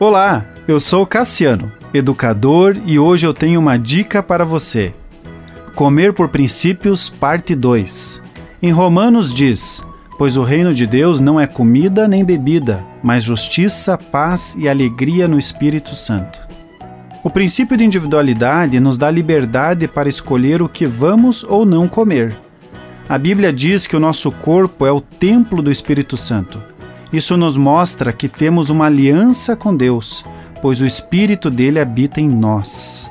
Olá, eu sou Cassiano, educador, e hoje eu tenho uma dica para você. Comer por princípios, parte 2. Em Romanos diz: Pois o reino de Deus não é comida nem bebida, mas justiça, paz e alegria no Espírito Santo. O princípio de individualidade nos dá liberdade para escolher o que vamos ou não comer. A Bíblia diz que o nosso corpo é o templo do Espírito Santo. Isso nos mostra que temos uma aliança com Deus, pois o Espírito dele habita em nós.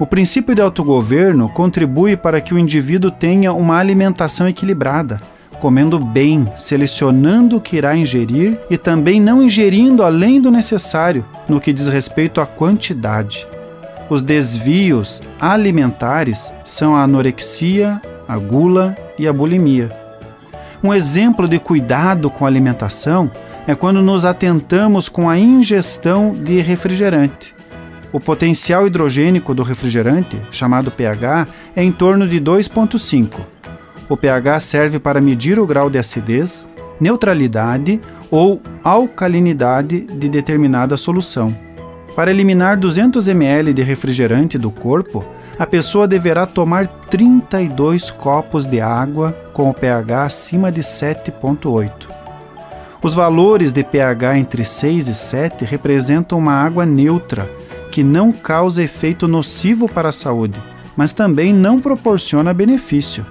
O princípio de autogoverno contribui para que o indivíduo tenha uma alimentação equilibrada, comendo bem, selecionando o que irá ingerir e também não ingerindo além do necessário no que diz respeito à quantidade. Os desvios alimentares são a anorexia, a gula e a bulimia. Um exemplo de cuidado com a alimentação é quando nos atentamos com a ingestão de refrigerante. O potencial hidrogênico do refrigerante, chamado pH, é em torno de 2,5. O pH serve para medir o grau de acidez, neutralidade ou alcalinidade de determinada solução. Para eliminar 200 ml de refrigerante do corpo, a pessoa deverá tomar 32 copos de água com o pH acima de 7,8. Os valores de pH entre 6 e 7 representam uma água neutra, que não causa efeito nocivo para a saúde, mas também não proporciona benefício.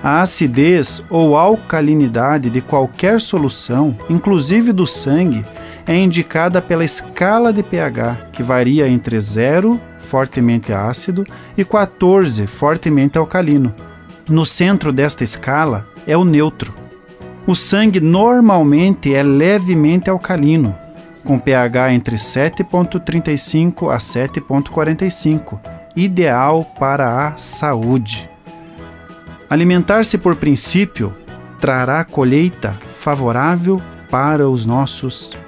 A acidez ou alcalinidade de qualquer solução, inclusive do sangue, é indicada pela escala de pH, que varia entre 0 fortemente ácido, e 14, fortemente alcalino. No centro desta escala é o neutro. O sangue normalmente é levemente alcalino, com pH entre 7,35 a 7,45, ideal para a saúde. Alimentar-se por princípio trará colheita favorável para os nossos